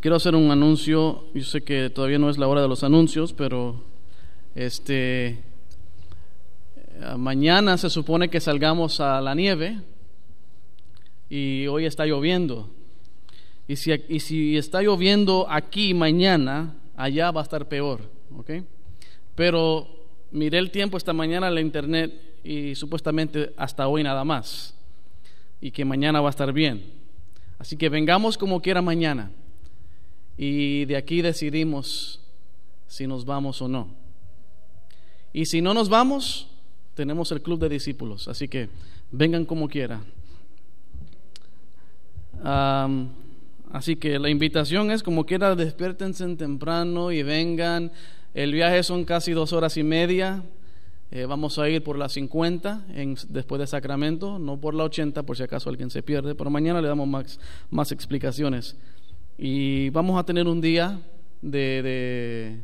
quiero hacer un anuncio. Yo sé que todavía no es la hora de los anuncios, pero este eh, mañana se supone que salgamos a la nieve y hoy está lloviendo. Y si, y si está lloviendo aquí mañana, allá va a estar peor, ¿ok? Pero miré el tiempo esta mañana en la internet y supuestamente hasta hoy nada más. Y que mañana va a estar bien. Así que vengamos como quiera mañana. Y de aquí decidimos si nos vamos o no. Y si no nos vamos, tenemos el club de discípulos. Así que vengan como quiera. así que la invitación es como quiera, despiértense temprano y vengan. El viaje son casi dos horas y media. Eh, vamos a ir por la 50 en, después de Sacramento, no por la 80 por si acaso alguien se pierde, pero mañana le damos más, más explicaciones. Y vamos a tener un día de,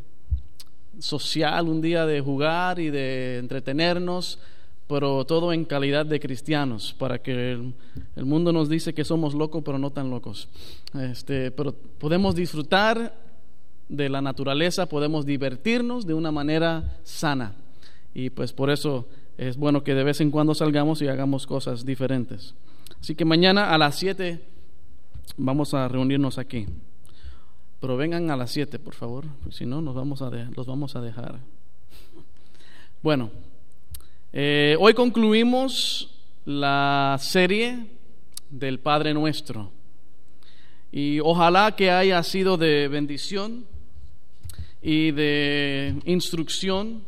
social, un día de jugar y de entretenernos, pero todo en calidad de cristianos, para que el, mundo nos dice que somos locos, pero no tan locos. Este, pero podemos disfrutar de la naturaleza, podemos divertirnos de una manera sana. Y pues por eso es bueno que de vez en cuando salgamos y hagamos cosas diferentes. Así que mañana a las 7 vamos a reunirnos aquí. Pero vengan a las 7, por favor, si no, nos vamos a los vamos a dejar. Bueno, eh, hoy concluimos la serie del Padre Nuestro. Y ojalá que haya sido de bendición y de instrucción,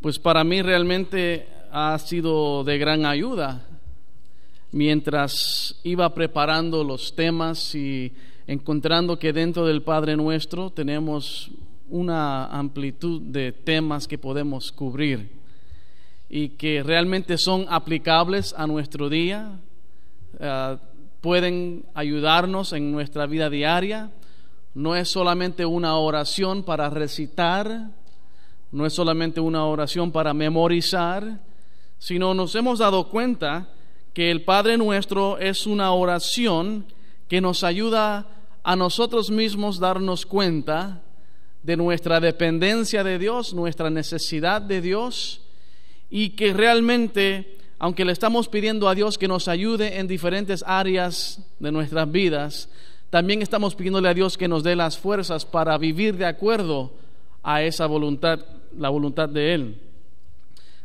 pues para mí realmente ha sido de gran ayuda mientras iba preparando los temas y encontrando que dentro del Padre Nuestro tenemos una amplitud de temas que podemos cubrir y que realmente son aplicables a nuestro día, eh, pueden ayudarnos en nuestra vida diaria. No es solamente una oración para recitar, no es solamente una oración para memorizar, sino nos hemos dado cuenta que el Padre nuestro es una oración que nos ayuda a nosotros mismos darnos cuenta de nuestra dependencia de Dios, nuestra necesidad de Dios y que realmente, aunque le estamos pidiendo a Dios que nos ayude en diferentes áreas de nuestras vidas, también estamos pidiéndole a Dios que nos dé las fuerzas para vivir de acuerdo a esa voluntad, la voluntad de Él.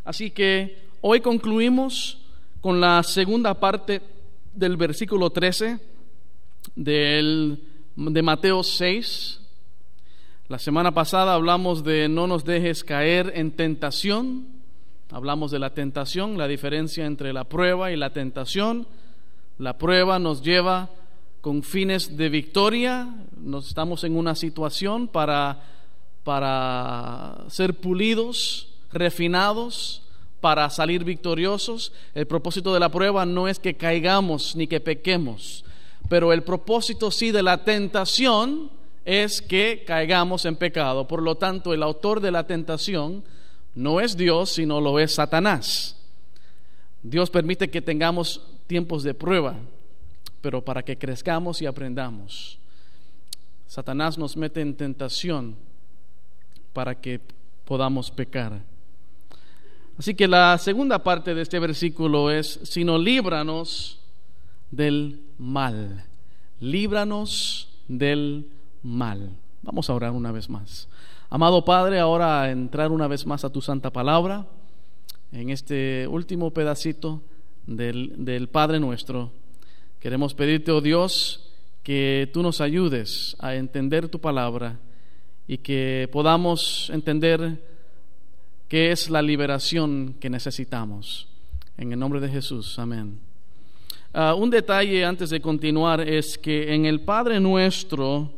Así que hoy concluimos con la segunda parte del versículo 13 del, de Mateo 6. La semana pasada hablamos de no nos dejes caer en tentación. Hablamos de la tentación, la diferencia entre la prueba y la tentación. La prueba nos lleva con fines de victoria. Nos estamos en una situación para, para ser pulidos, refinados, para salir victoriosos. El propósito de la prueba no es que caigamos ni que pequemos, pero el propósito sí de la tentación es que caigamos en pecado. Por lo tanto, el autor de la tentación no es Dios, sino lo es Satanás. Dios permite que tengamos tiempos de prueba, pero para que crezcamos y aprendamos. Satanás nos mete en tentación para que podamos pecar. Así que la segunda parte de este versículo es, sino líbranos del mal, líbranos del mal. Vamos a orar una vez más. Amado Padre, ahora a entrar una vez más a tu santa palabra, en este último pedacito del, del Padre nuestro, queremos pedirte, oh Dios, que tú nos ayudes a entender tu palabra y que podamos entender ¿Qué es la liberación que necesitamos? En el nombre de Jesús, amén. Ah, un detalle antes de continuar es que en el Padre Nuestro,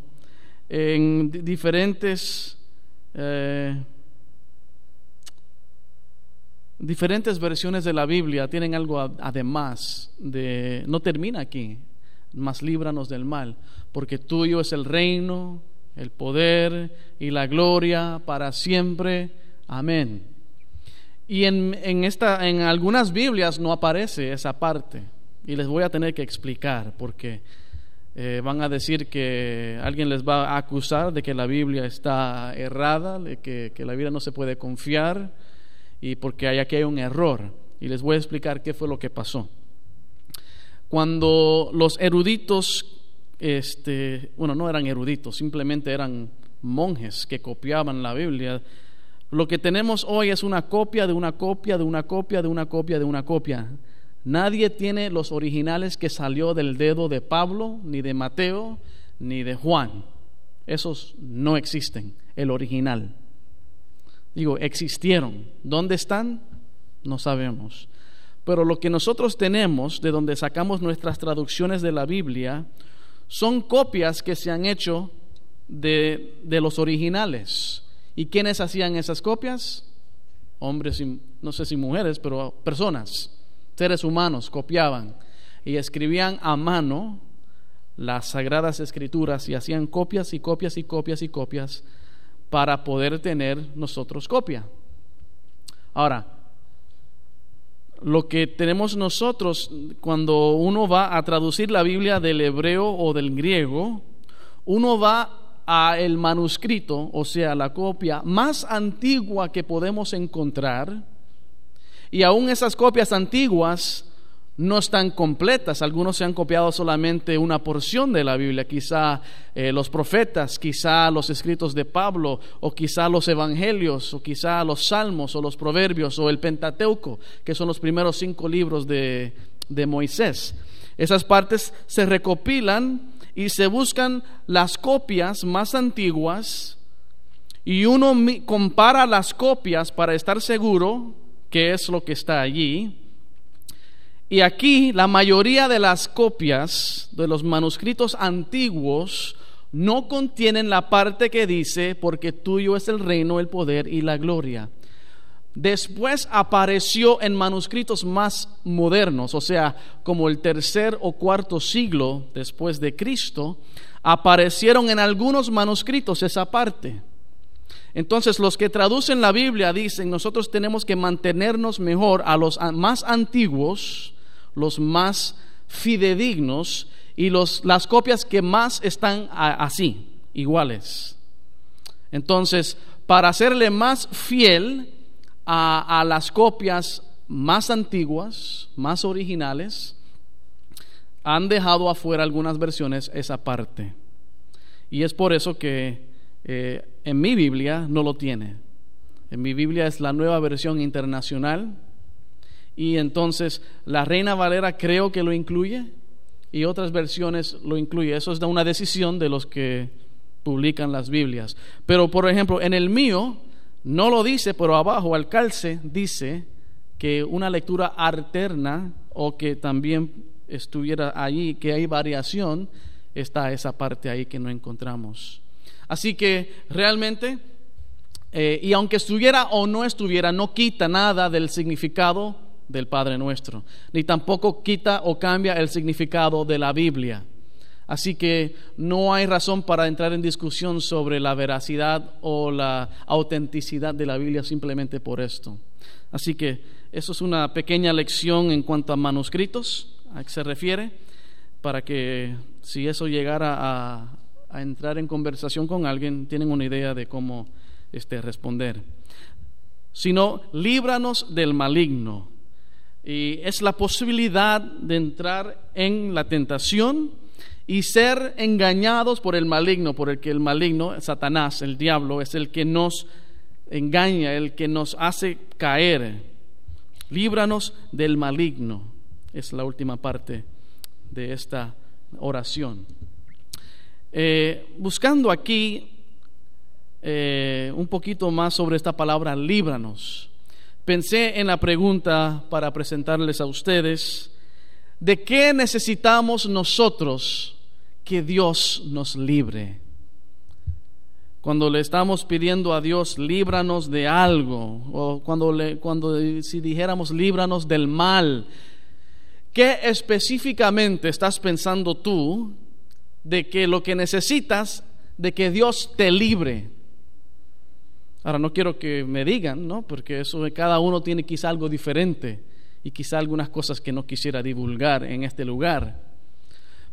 en diferentes, eh, diferentes versiones de la Biblia tienen algo además de, no termina aquí, más líbranos del mal, porque tuyo es el reino, el poder y la gloria para siempre Amén. Y en, en, esta, en algunas Biblias no aparece esa parte. Y les voy a tener que explicar porque eh, van a decir que alguien les va a acusar de que la Biblia está errada, de que, que la Biblia no se puede confiar y porque hay, aquí hay un error. Y les voy a explicar qué fue lo que pasó. Cuando los eruditos, este, bueno, no eran eruditos, simplemente eran monjes que copiaban la Biblia, lo que tenemos hoy es una copia de una copia de una copia de una copia de una copia. Nadie tiene los originales que salió del dedo de Pablo, ni de Mateo, ni de Juan. Esos no existen, el original. Digo, existieron. ¿Dónde están? No sabemos. Pero lo que nosotros tenemos, de donde sacamos nuestras traducciones de la Biblia, son copias que se han hecho de, de los originales. ¿Y quiénes hacían esas copias? Hombres, y, no sé si mujeres, pero personas, seres humanos, copiaban y escribían a mano las sagradas escrituras y hacían copias y copias y copias y copias para poder tener nosotros copia. Ahora, lo que tenemos nosotros cuando uno va a traducir la Biblia del hebreo o del griego, uno va a el manuscrito, o sea, la copia más antigua que podemos encontrar, y aún esas copias antiguas no están completas. Algunos se han copiado solamente una porción de la Biblia, quizá eh, los profetas, quizá los escritos de Pablo, o quizá los evangelios, o quizá los salmos, o los proverbios, o el Pentateuco, que son los primeros cinco libros de, de Moisés. Esas partes se recopilan y se buscan las copias más antiguas y uno compara las copias para estar seguro que es lo que está allí. Y aquí la mayoría de las copias de los manuscritos antiguos no contienen la parte que dice, porque tuyo es el reino, el poder y la gloria. Después apareció en manuscritos más modernos, o sea, como el tercer o cuarto siglo después de Cristo, aparecieron en algunos manuscritos esa parte. Entonces los que traducen la Biblia dicen, nosotros tenemos que mantenernos mejor a los más antiguos, los más fidedignos y los, las copias que más están así, iguales. Entonces, para hacerle más fiel, a, las copias más antiguas, más originales, han dejado afuera algunas versiones esa parte. Y es por eso que eh, en mi Biblia no lo tiene. En mi Biblia es la nueva versión internacional. Y entonces la Reina Valera creo que lo incluye y otras versiones lo incluye. Eso es una decisión de los que publican las Biblias. Pero por ejemplo, en el mío no lo dice, pero abajo al calce dice que una lectura alterna o que también estuviera allí, que hay variación, está esa parte ahí que no encontramos. Así que realmente, eh, y aunque estuviera o no estuviera, no quita nada del significado del Padre nuestro, ni tampoco quita o cambia el significado de la Biblia. Así que no hay razón para entrar en discusión sobre la veracidad o la autenticidad de la Biblia simplemente por esto. Así que eso es una pequeña lección en cuanto a manuscritos, a qué se refiere, para que si eso llegara a, entrar en conversación con alguien, tienen una idea de cómo este, responder. Sino, líbranos del maligno. Y es la posibilidad de entrar en la tentación y ser engañados por el maligno, por el que el maligno, Satanás, el diablo, es el que nos engaña, el que nos hace caer. Líbranos del maligno. Es la última parte de esta oración. Eh, buscando aquí eh, un poquito más sobre esta palabra, líbranos, pensé en la pregunta para presentarles a ustedes, ¿de qué necesitamos nosotros que Dios nos libre. Cuando le estamos pidiendo a Dios, líbranos de algo, o cuando, le, cuando si dijéramos, líbranos del mal, ¿qué específicamente estás pensando tú de que lo que necesitas, de que Dios te libre? Ahora no quiero que me digan, ¿no? Porque eso cada uno tiene quizá algo diferente y quizá algunas cosas que no quisiera divulgar en este lugar.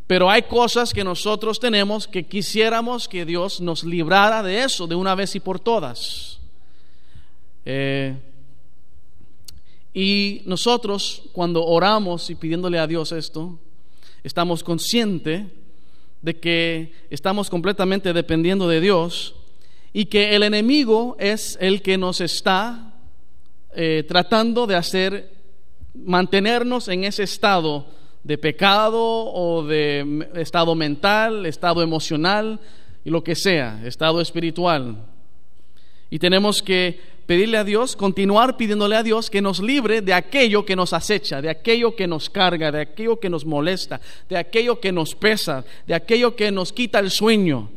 Pero hay cosas que nosotros tenemos que quisiéramos que Dios nos librara de eso de una vez y por todas. Eh, y nosotros cuando oramos y pidiéndole a Dios esto, estamos conscientes de que estamos completamente dependiendo de Dios y que el enemigo es el que nos está eh, tratando de hacer mantenernos en ese estado de pecado o de estado mental, estado emocional y lo que sea, estado espiritual. Y tenemos que pedirle a Dios, continuar pidiéndole a Dios que nos libre de aquello que nos acecha, de aquello que nos carga, de aquello que nos molesta, de aquello que nos pesa, de aquello que nos quita el sueño.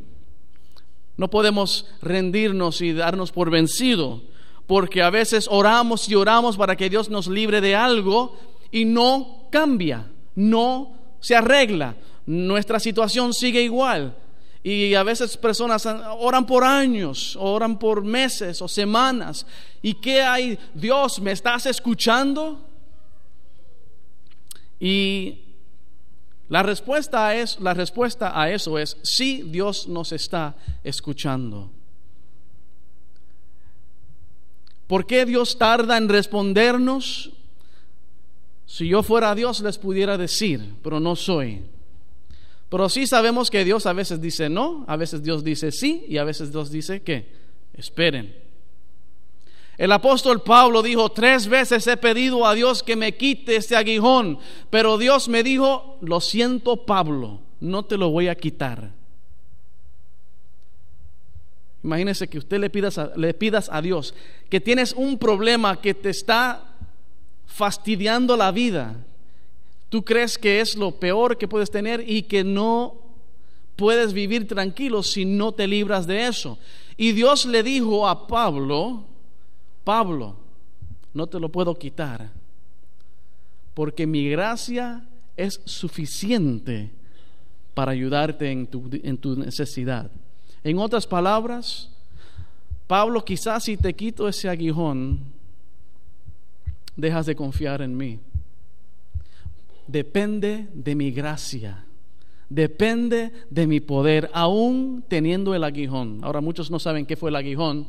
No podemos rendirnos y darnos por vencido, porque a veces oramos y oramos para que Dios nos libre de algo y no cambia no se arregla. Nuestra situación sigue igual. Y a veces personas oran por años, oran por meses o semanas. ¿Y qué hay? Dios, ¿me estás escuchando? Y la respuesta, es, la respuesta a eso es sí, Dios nos está escuchando. ¿Por qué Dios tarda en respondernos? Si yo fuera Dios les pudiera decir, pero no soy. Pero sí sabemos que Dios a veces dice no, a veces Dios dice sí y a veces Dios dice que esperen. El apóstol Pablo dijo, tres veces he pedido a Dios que me quite este aguijón, pero Dios me dijo, lo siento Pablo, no te lo voy a quitar. Imagínese que usted le pidas, a, le pidas a Dios que tienes un problema que te está fastidiando la vida. Tú crees que es lo peor que puedes tener y que no puedes vivir tranquilo si no te libras de eso. Y Dios le dijo a Pablo, Pablo, no te lo puedo quitar, porque mi gracia es suficiente para ayudarte en tu, en tu necesidad. En otras palabras, Pablo, quizás si te quito ese aguijón, dejas de confiar en mí. Depende de mi gracia. Depende de mi poder, aún teniendo el aguijón. Ahora muchos no saben qué fue el aguijón.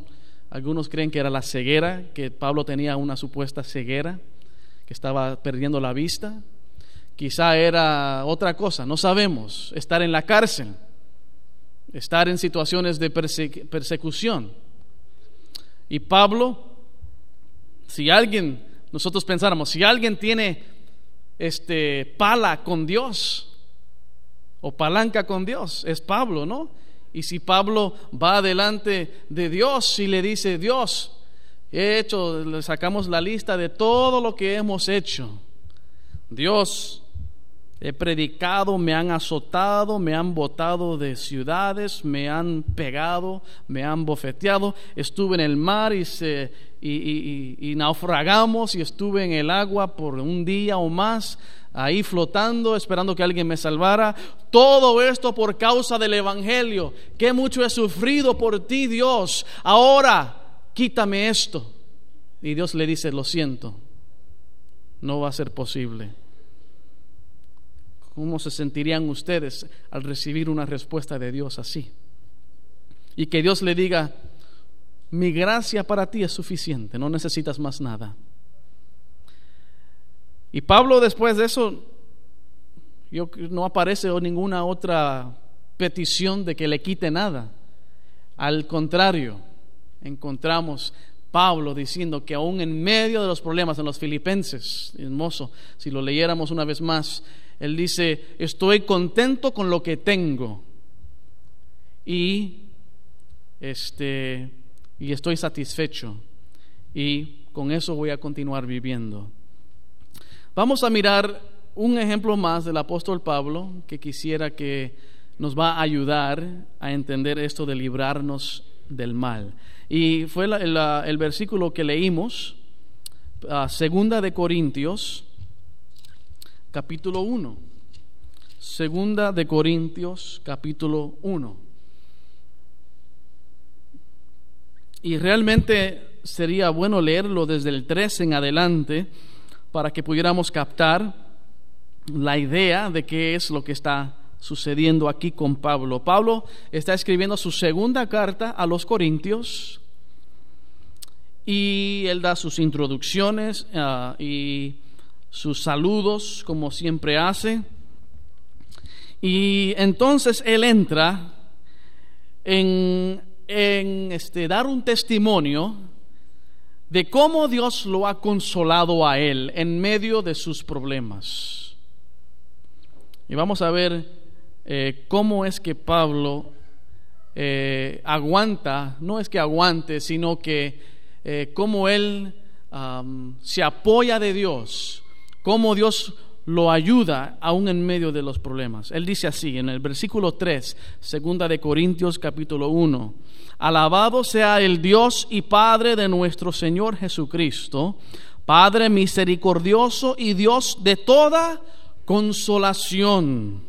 Algunos creen que era la ceguera, que Pablo tenía una supuesta ceguera, que estaba perdiendo la vista. Quizá era otra cosa, no sabemos. Estar en la cárcel, estar en situaciones de persecución. Y Pablo, si alguien nosotros pensáramos, si alguien tiene este pala con Dios o palanca con Dios, es Pablo, ¿no? Y si Pablo va delante de Dios y le dice, Dios, he hecho, le sacamos la lista de todo lo que hemos hecho. Dios, He predicado, me han azotado, me han botado de ciudades, me han pegado, me han bofeteado. Estuve en el mar y, se, y, naufragamos y estuve en el agua por un día o más, ahí flotando, esperando que alguien me salvara. Todo esto por causa del Evangelio. Qué mucho he sufrido por ti, Dios. Ahora, quítame esto. Y Dios le dice, lo siento, no va a ser posible. ¿Cómo se sentirían ustedes al recibir una respuesta de Dios así? Y que Dios le diga, mi gracia para ti es suficiente, no necesitas más nada. Y Pablo después de eso, yo, no aparece ninguna otra petición de que le quite nada. Al contrario, encontramos Pablo diciendo que aún en medio de los problemas en los filipenses, hermoso, si lo leyéramos una vez más, él dice, estoy contento con lo que tengo y, este, y estoy satisfecho y con eso voy a continuar viviendo. Vamos a mirar un ejemplo más del apóstol Pablo que quisiera que nos va a ayudar a entender esto de librarnos del mal. Y fue el versículo que leímos, segunda de Corintios, capítulo 1. Segunda de Corintios, capítulo 1. Y realmente sería bueno leerlo desde el 3 en adelante para que pudiéramos captar la idea de qué es lo que está sucediendo aquí con Pablo. Pablo está escribiendo su segunda carta a los Corintios y él da sus introducciones ah, y sus saludos como siempre hace. Y entonces él entra en, en este, dar un testimonio de cómo Dios lo ha consolado a él en medio de sus problemas. Y vamos a ver eh, cómo es que Pablo eh, aguanta, no es que aguante, sino que eh, cómo él se apoya de Dios, cómo Dios lo ayuda aún en medio de los problemas. Él dice así en el versículo 3, segunda de Corintios capítulo 1, alabado sea el Dios y Padre de nuestro Señor Jesucristo, Padre misericordioso y Dios de toda consolación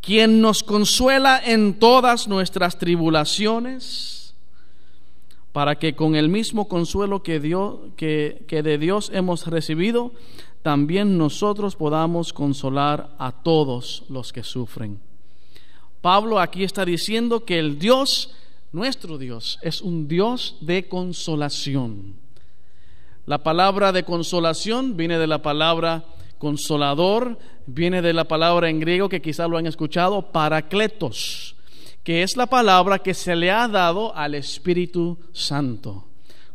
quien nos consuela en todas nuestras tribulaciones, para que con el mismo consuelo que, que, que de Dios hemos recibido, también nosotros podamos consolar a todos los que sufren. Pablo aquí está diciendo que el Dios, nuestro Dios, es un Dios de consolación. La palabra de consolación viene de la palabra Consolador viene de la palabra en griego que quizá lo han escuchado, paracletos, que es la palabra que se le ha dado al Espíritu Santo.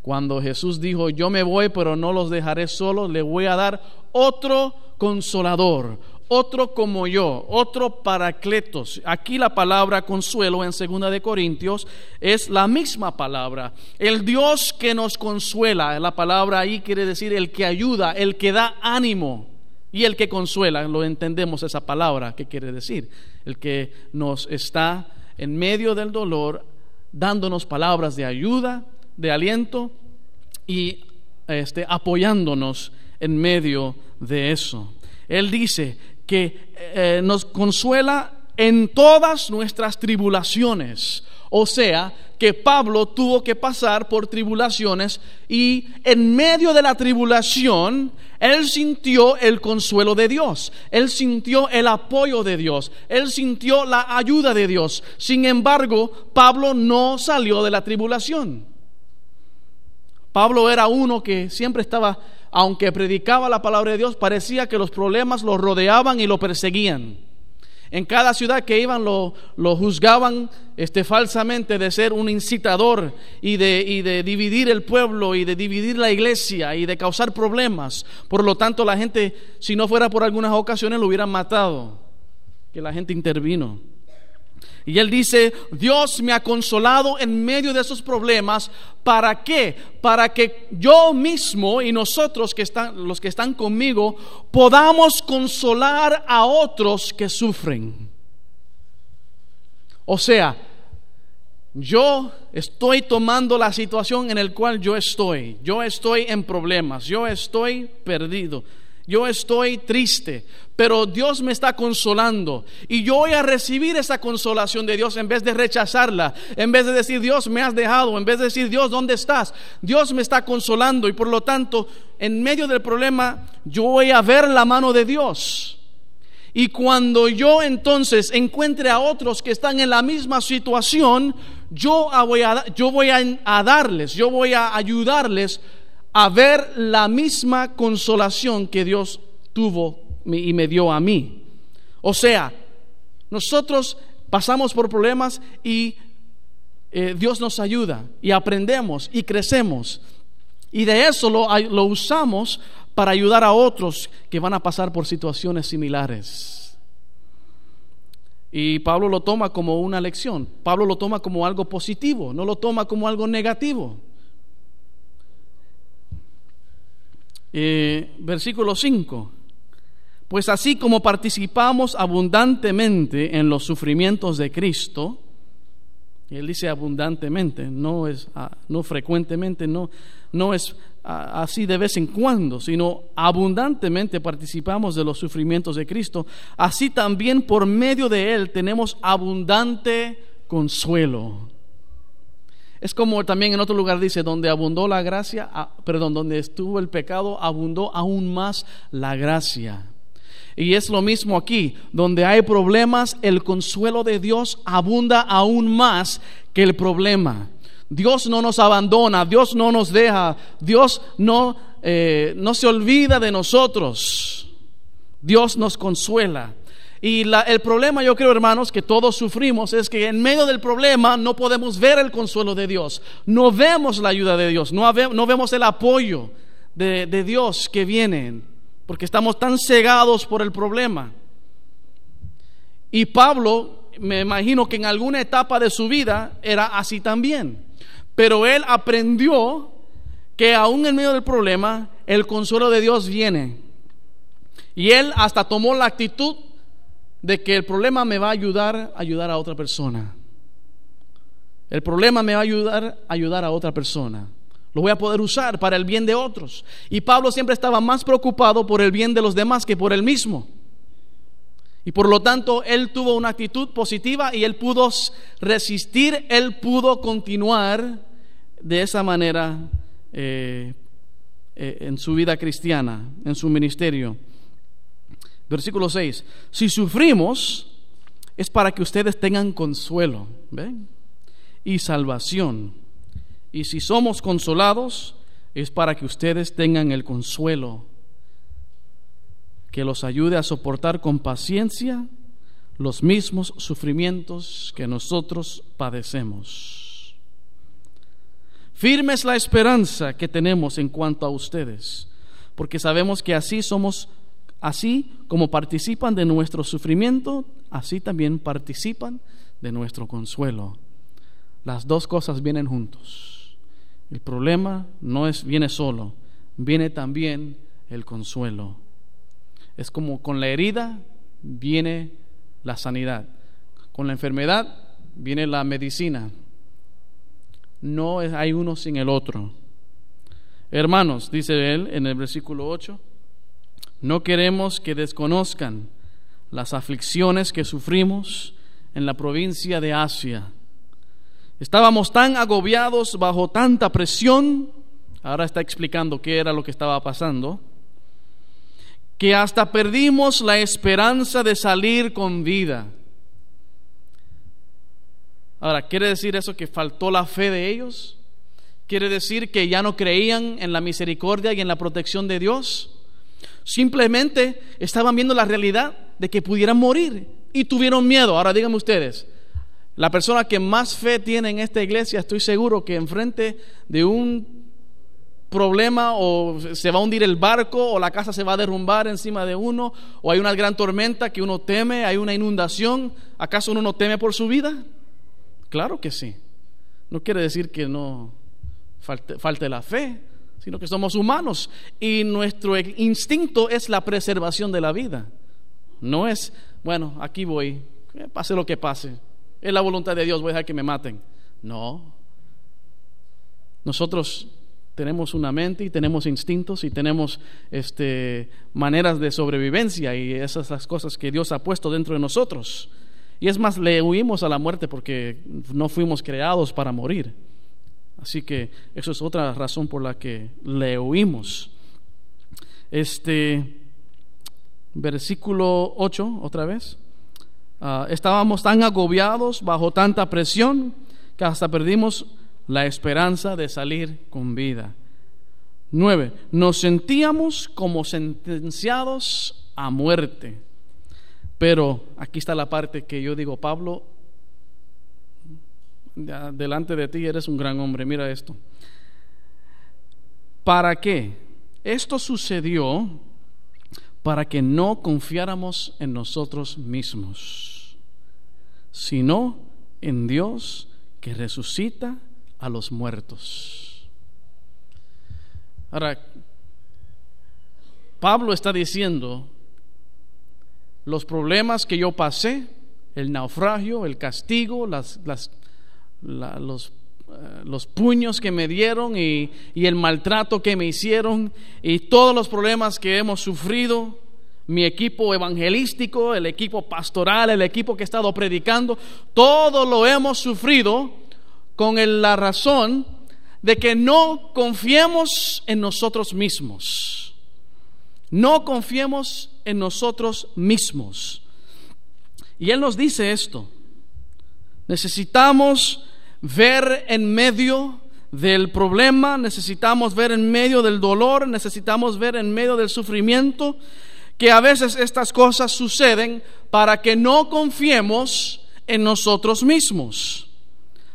Cuando Jesús dijo, yo me voy, pero no los dejaré solos, le voy a dar otro consolador, otro como yo, otro paracletos. Aquí la palabra consuelo en segunda de Corintios es la misma palabra. El Dios que nos consuela, la palabra ahí quiere decir el que ayuda, el que da ánimo. Y el que consuela, lo entendemos esa palabra, ¿qué quiere decir? El que nos está en medio del dolor dándonos palabras de ayuda, de aliento y este, apoyándonos en medio de eso. Él dice que eh, nos consuela en todas nuestras tribulaciones. O sea, que Pablo tuvo que pasar por tribulaciones y en medio de la tribulación, él sintió el consuelo de Dios, él sintió el apoyo de Dios, él sintió la ayuda de Dios. Sin embargo, Pablo no salió de la tribulación. Pablo era uno que siempre estaba, aunque predicaba la palabra de Dios, parecía que los problemas lo rodeaban y lo perseguían. En cada ciudad que iban lo, juzgaban este, falsamente de ser un incitador y de, y de dividir el pueblo y de dividir la iglesia y de causar problemas. Por lo tanto, la gente, si no fuera por algunas ocasiones, lo hubieran matado. Que la gente intervino. Y él dice, Dios me ha consolado en medio de esos problemas. ¿Para qué? Para que yo mismo y nosotros que están, los que están conmigo, podamos consolar a otros que sufren. O sea, yo estoy tomando la situación en la cual yo estoy. Yo estoy en problemas. Yo estoy perdido. Yo estoy triste, pero Dios me está consolando. Y yo voy a recibir esa consolación de Dios en vez de rechazarla, en vez de decir, Dios me has dejado, en vez de decir, Dios, ¿dónde estás? Dios me está consolando y por lo tanto, en medio del problema, yo voy a ver la mano de Dios. Y cuando yo entonces encuentre a otros que están en la misma situación, yo voy a, darles, yo voy a ayudarles a ver la misma consolación que Dios tuvo y me dio a mí. O sea, nosotros pasamos por problemas y eh, Dios nos ayuda y aprendemos y crecemos. Y de eso lo, lo usamos para ayudar a otros que van a pasar por situaciones similares. Y Pablo lo toma como una lección. Pablo lo toma como algo positivo, no lo toma como algo negativo. Eh, versículo 5. Pues así como participamos abundantemente en los sufrimientos de Cristo, él dice abundantemente, no es ah, no frecuentemente, no, no es ah, así de vez en cuando, sino abundantemente participamos de los sufrimientos de Cristo, así también por medio de él tenemos abundante consuelo. Es como también en otro lugar dice, donde abundó la gracia, perdón, donde estuvo el pecado, abundó aún más la gracia. Y es lo mismo aquí, donde hay problemas, el consuelo de Dios abunda aún más que el problema. Dios no nos abandona, Dios no nos deja, Dios no, eh, no se olvida de nosotros. Dios nos consuela. Y el problema, yo creo, hermanos, que todos sufrimos es que en medio del problema no podemos ver el consuelo de Dios, no vemos la ayuda de Dios, no, vemos el apoyo de, de Dios que viene, porque estamos tan cegados por el problema. Y Pablo, me imagino que en alguna etapa de su vida era así también, pero él aprendió que aún en medio del problema, el consuelo de Dios viene. Y él hasta tomó la actitud de que el problema me va a ayudar a ayudar a otra persona. El problema me va a ayudar a ayudar a otra persona. Lo voy a poder usar para el bien de otros. Y Pablo siempre estaba más preocupado por el bien de los demás que por él mismo. Y por lo tanto, él tuvo una actitud positiva y él pudo resistir, él pudo continuar de esa manera eh, eh, en su vida cristiana, en su ministerio. Versículo 6. Si sufrimos es para que ustedes tengan consuelo y salvación. Y si somos consolados es para que ustedes tengan el consuelo que los ayude a soportar con paciencia los mismos sufrimientos que nosotros padecemos. Firme es la esperanza que tenemos en cuanto a ustedes, porque sabemos que así somos Así como participan de nuestro sufrimiento, así también participan de nuestro consuelo. Las dos cosas vienen juntos. El problema no es viene solo, viene también el consuelo. Es como con la herida viene la sanidad. Con la enfermedad viene la medicina. No hay uno sin el otro. Hermanos, dice él en el versículo 8, no queremos que desconozcan las aflicciones que sufrimos en la provincia de Asia. Estábamos tan agobiados bajo tanta presión, ahora está explicando qué era lo que estaba pasando, que hasta perdimos la esperanza de salir con vida. Ahora, ¿quiere decir eso que faltó la fe de ellos? ¿Quiere decir que ya no creían en la misericordia y en la protección de Dios? Simplemente estaban viendo la realidad de que pudieran morir y tuvieron miedo. Ahora díganme ustedes, la persona que más fe tiene en esta iglesia, estoy seguro que enfrente de un problema o se va a hundir el barco o la casa se va a derrumbar encima de uno o hay una gran tormenta que uno teme, hay una inundación, ¿acaso uno no teme por su vida? Claro que sí. No quiere decir que no falte, falte la fe, sino que somos humanos y nuestro instinto es la preservación de la vida. No es, bueno, aquí voy, pase lo que pase, es la voluntad de Dios, voy a dejar que me maten. No. Nosotros tenemos una mente y tenemos instintos y tenemos este, maneras de sobrevivencia y esas las cosas que Dios ha puesto dentro de nosotros. Y es más, le huimos a la muerte porque no fuimos creados para morir. Así que eso es otra razón por la que le oímos. Este versículo 8, otra vez. Ah, estábamos tan agobiados bajo tanta presión que hasta perdimos la esperanza de salir con vida. 9. Nos sentíamos como sentenciados a muerte. Pero aquí está la parte que yo digo, Pablo delante de ti eres un gran hombre. Mira esto. ¿Para qué? Esto sucedió para que no confiáramos en nosotros mismos, sino en Dios que resucita a los muertos. Ahora, Pablo está diciendo, los problemas que yo pasé, el naufragio, el castigo, las, las los, eh, los puños que me dieron y, y el maltrato que me hicieron y todos los problemas que hemos sufrido mi equipo evangelístico, el equipo pastoral, el equipo que he estado predicando, todo lo hemos sufrido con la razón de que no confiemos en nosotros mismos. No confiemos en nosotros mismos. Y Él nos dice esto. Necesitamos ver en medio del problema, necesitamos ver en medio del dolor, necesitamos ver en medio del sufrimiento, que a veces estas cosas suceden para que no confiemos en nosotros mismos.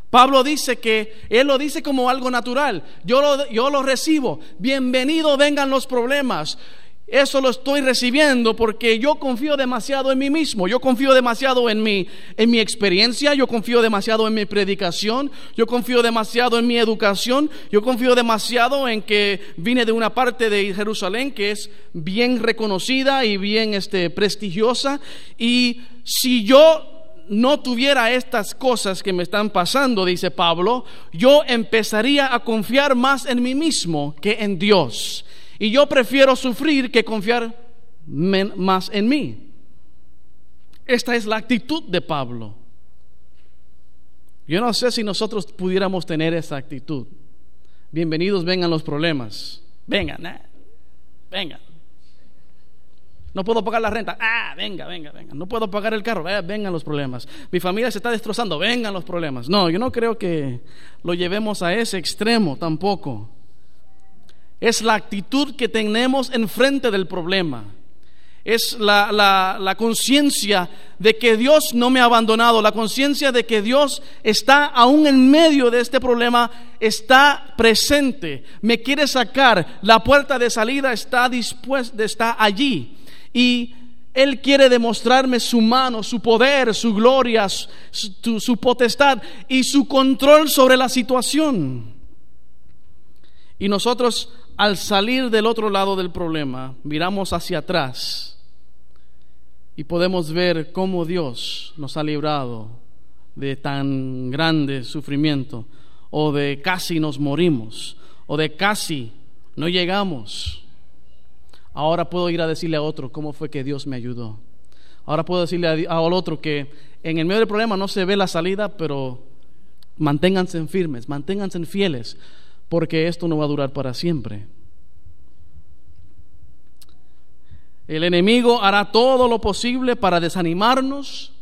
Pablo dice que él lo dice como algo natural. Yo lo, yo lo recibo. Bienvenido vengan los problemas. Eso lo estoy recibiendo porque yo confío demasiado en mí mismo, yo confío demasiado en mi, en mi experiencia, yo confío demasiado en mi predicación, yo confío demasiado en mi educación, yo confío demasiado en que vine de una parte de Jerusalén que es bien reconocida y bien este, prestigiosa. Y si yo no tuviera estas cosas que me están pasando, dice Pablo, yo empezaría a confiar más en mí mismo que en Dios. Y yo prefiero sufrir que confiar más en mí. Esta es la actitud de Pablo. Yo no sé si nosotros pudiéramos tener esa actitud. Bienvenidos, vengan los problemas. Vengan, eh, vengan. No puedo pagar la renta. Ah, venga, venga, venga. No puedo pagar el carro. Eh, vengan los problemas. Mi familia se está destrozando. Vengan los problemas. No, yo no creo que lo llevemos a ese extremo tampoco es la actitud que tenemos enfrente del problema. Es la, la, conciencia de que Dios no me ha abandonado, la conciencia de que Dios está aún en medio de este problema, está presente, me quiere sacar, la puerta de salida está dispuesta, está allí. Y Él quiere demostrarme su mano, su poder, su gloria, su, su potestad y su control sobre la situación. Y nosotros al salir del otro lado del problema, miramos hacia atrás y podemos ver cómo Dios nos ha librado de tan grande sufrimiento, o de casi nos morimos, o de casi no llegamos. Ahora puedo ir a decirle a otro cómo fue que Dios me ayudó. Ahora puedo decirle al otro que en el medio del problema no se ve la salida, pero manténganse firmes, manténganse fieles, porque esto no va a durar para siempre. El enemigo hará todo lo posible para desanimarnos,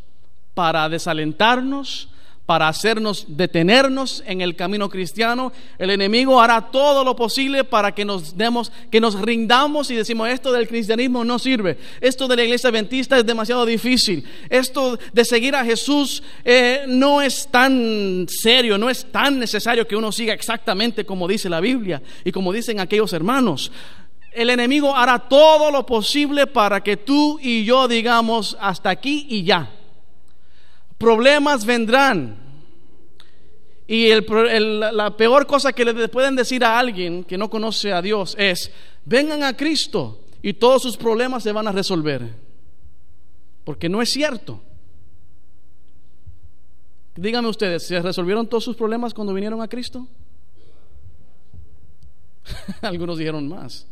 para desalentarnos, para hacernos detenernos en el camino cristiano. El enemigo hará todo lo posible para que nos demos, que nos rindamos y decimos esto del cristianismo no sirve, esto de la iglesia adventista es demasiado difícil, esto de seguir a Jesús eh, no es tan serio, no es tan necesario que uno siga exactamente como dice la Biblia y como dicen aquellos hermanos. El enemigo hará todo lo posible para que tú y yo digamos hasta aquí y ya problemas vendrán. Y la peor cosa que le pueden decir a alguien que no conoce a Dios es, vengan a Cristo y todos sus problemas se van a resolver. Porque no es cierto. Díganme ustedes, ¿se resolvieron todos sus problemas cuando vinieron a Cristo? Algunos dijeron más.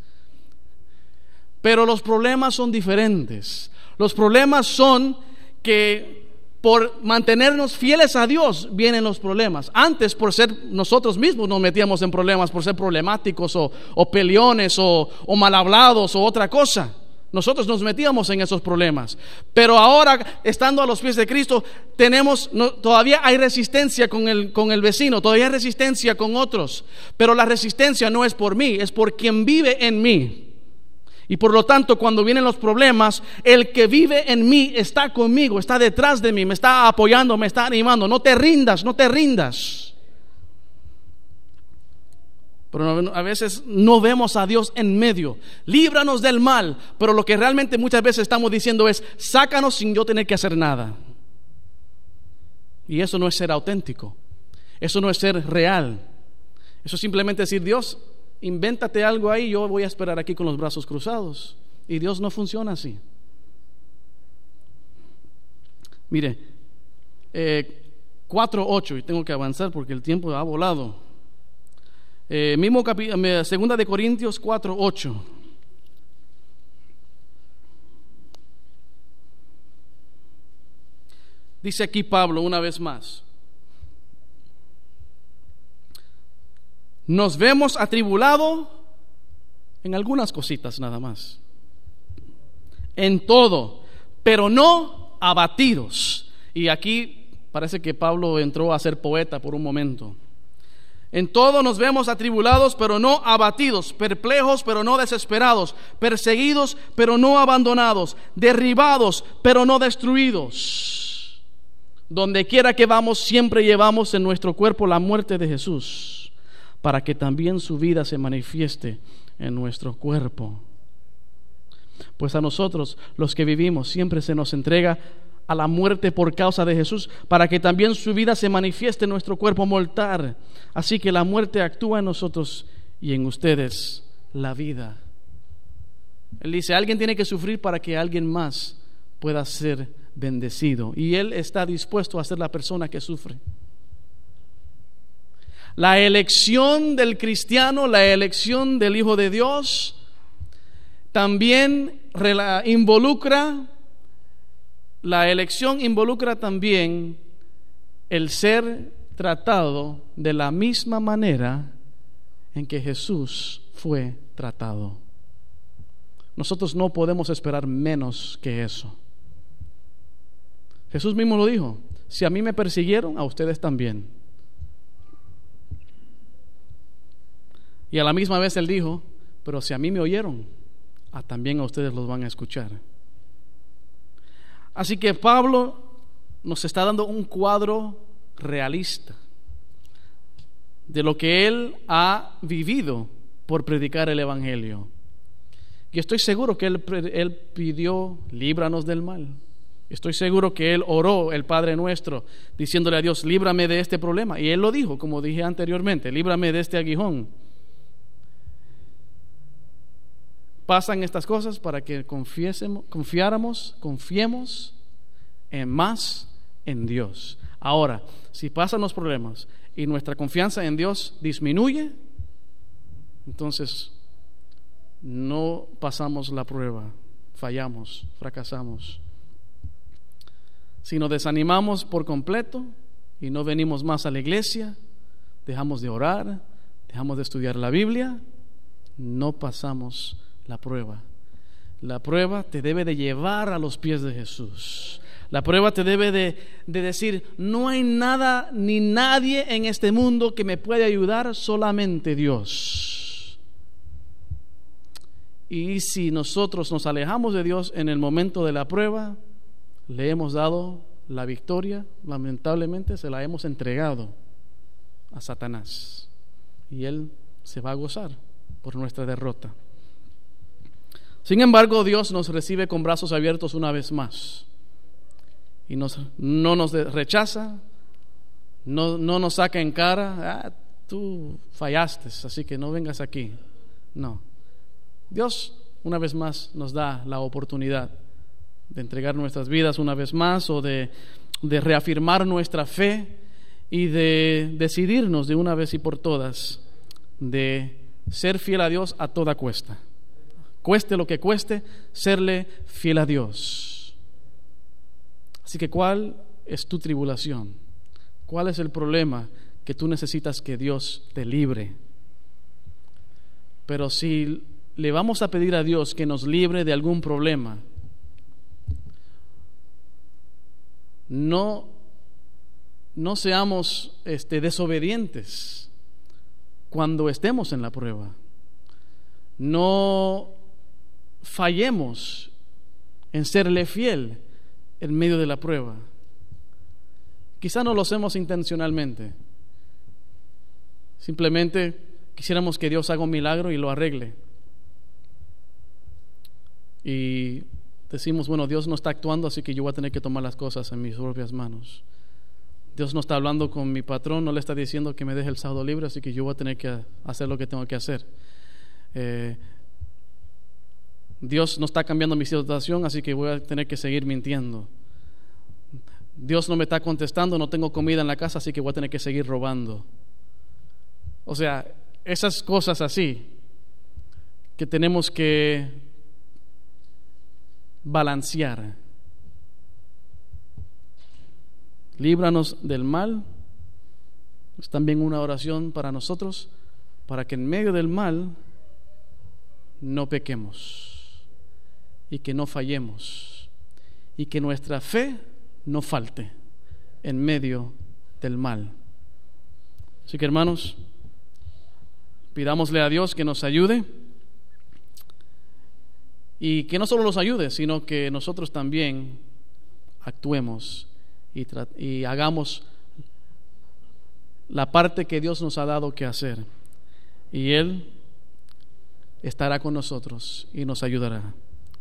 Pero los problemas son diferentes. Los problemas son que por mantenernos fieles a Dios vienen los problemas. Antes, por ser nosotros mismos nos metíamos en problemas, por ser problemáticos o, o peleones o, mal hablados o otra cosa. Nosotros nos metíamos en esos problemas. Pero ahora, estando a los pies de Cristo, tenemos, todavía hay resistencia con el, con el vecino, todavía hay resistencia con otros. Pero la resistencia no es por mí, es por quien vive en mí. Y por lo tanto, cuando vienen los problemas, el que vive en mí está conmigo, está detrás de mí, me está apoyando, me está animando. No te rindas, no te rindas. Pero a veces no vemos a Dios en medio. Líbranos del mal. Pero lo que realmente muchas veces estamos diciendo es, sácanos sin yo tener que hacer nada. Y eso no es ser auténtico. Eso no es ser real. Eso es simplemente decir, Dios, invéntate algo ahí, yo voy a esperar aquí con los brazos cruzados. Y Dios no funciona así. Mire, eh, 4.8, y tengo que avanzar porque el tiempo ha volado. Eh, mismo capítulo, segunda de Corintios 4.8. Dice aquí Pablo una vez más. Nos vemos atribulados en algunas cositas nada más. en todo, pero no abatidos. Y aquí parece que Pablo entró a ser poeta por un momento. En todo nos vemos atribulados, pero no abatidos, perplejos, pero no desesperados, perseguidos, pero no abandonados, derribados, pero no destruidos. Donde quiera que vamos, siempre llevamos en nuestro cuerpo la muerte de Jesús, para que también su vida se manifieste en nuestro cuerpo. Pues a nosotros, los que vivimos, siempre se nos entrega a la muerte por causa de Jesús, para que también su vida se manifieste en nuestro cuerpo mortal. Así que la muerte actúa en nosotros y en ustedes la vida. Él dice, alguien tiene que sufrir para que alguien más pueda ser bendecido. Y Él está dispuesto a ser la persona que sufre. La elección del cristiano, la elección del Hijo de Dios, también involucra la elección involucra también el ser tratado de la misma manera en que Jesús fue tratado. Nosotros no podemos esperar menos que eso. Jesús mismo lo dijo, si a mí me persiguieron, a ustedes también. Y a la misma vez él dijo, pero si a mí me oyeron, a también a ustedes los van a escuchar. Así que Pablo nos está dando un cuadro realista de lo que él ha vivido por predicar el Evangelio. Y estoy seguro que él, pidió, líbranos del mal. Estoy seguro que él oró el Padre nuestro, diciéndole a Dios, líbrame de este problema. Y él lo dijo, como dije anteriormente, líbrame de este aguijón. Pasan estas cosas para que confiáramos, confiemos en más en Dios. Ahora, si pasan los problemas y nuestra confianza en Dios disminuye, entonces no pasamos la prueba, fallamos, fracasamos. Si nos desanimamos por completo y no venimos más a la iglesia, dejamos de orar, dejamos de estudiar la Biblia, no pasamos la prueba. La prueba te debe de llevar a los pies de Jesús. La prueba te debe de, de, decir, no hay nada ni nadie en este mundo que me pueda ayudar, solamente Dios. Y si nosotros nos alejamos de Dios en el momento de la prueba, le hemos dado la victoria, lamentablemente se la hemos entregado a Satanás. Y él se va a gozar por nuestra derrota. Sin embargo, Dios nos recibe con brazos abiertos una vez más. Y nos, no nos rechaza, no, no, nos saca en cara, ah, tú fallaste, así que no vengas aquí. No. Dios una vez más nos da la oportunidad de entregar nuestras vidas una vez más o de, de reafirmar nuestra fe y de decidirnos de una vez y por todas de ser fiel a Dios a toda cuesta cueste lo que cueste, serle fiel a Dios. Así que, ¿cuál es tu tribulación? ¿Cuál es el problema que tú necesitas que Dios te libre? Pero si le vamos a pedir a Dios que nos libre de algún problema, no, no seamos este, desobedientes cuando estemos en la prueba. No fallemos en serle fiel en medio de la prueba. Quizá no lo hacemos intencionalmente. Simplemente quisiéramos que Dios haga un milagro y lo arregle. Y decimos, bueno, Dios no está actuando, así que yo voy a tener que tomar las cosas en mis propias manos. Dios no está hablando con mi patrón, no le está diciendo que me deje el sábado libre, así que yo voy a tener que hacer lo que tengo que hacer. Eh, Dios no está cambiando mi situación, así que voy a tener que seguir mintiendo. Dios no me está contestando, no tengo comida en la casa, así que voy a tener que seguir robando. O sea, esas cosas así que tenemos que balancear. Líbranos del mal. Es también una oración para nosotros, para que en medio del mal no pequemos y que no fallemos y que nuestra fe no falte en medio del mal. Así que hermanos, pidámosle a Dios que nos ayude y que no solo nos ayude, sino que nosotros también actuemos y, y hagamos la parte que Dios nos ha dado que hacer. Y Él estará con nosotros y nos ayudará.